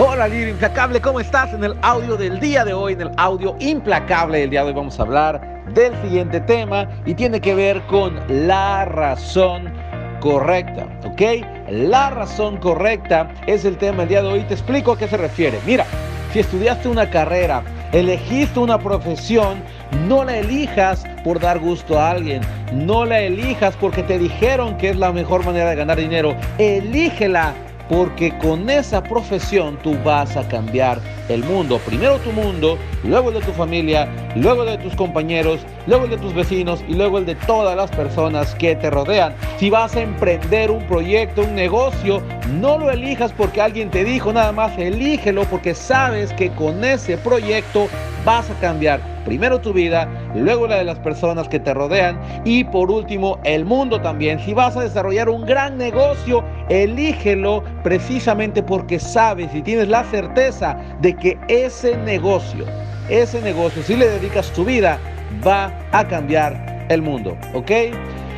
Hola líder implacable, ¿cómo estás? En el audio del día de hoy, en el audio implacable del día de hoy vamos a hablar del siguiente tema y tiene que ver con la razón correcta, ¿ok? La razón correcta es el tema del día de hoy. Te explico a qué se refiere. Mira, si estudiaste una carrera, elegiste una profesión, no la elijas por dar gusto a alguien, no la elijas porque te dijeron que es la mejor manera de ganar dinero, elígela porque con esa profesión tú vas a cambiar el mundo. Primero tu mundo, luego el de tu familia, luego el de tus compañeros, luego el de tus vecinos y luego el de todas las personas que te rodean. Si vas a emprender un proyecto, un negocio, no lo elijas porque alguien te dijo nada más, elígelo porque sabes que con ese proyecto vas a cambiar primero tu vida, luego la de las personas que te rodean y por último el mundo también. Si vas a desarrollar un gran negocio, elígelo precisamente porque sabes y tienes la certeza de que ese negocio, ese negocio, si le dedicas tu vida, va a cambiar el mundo, ¿ok?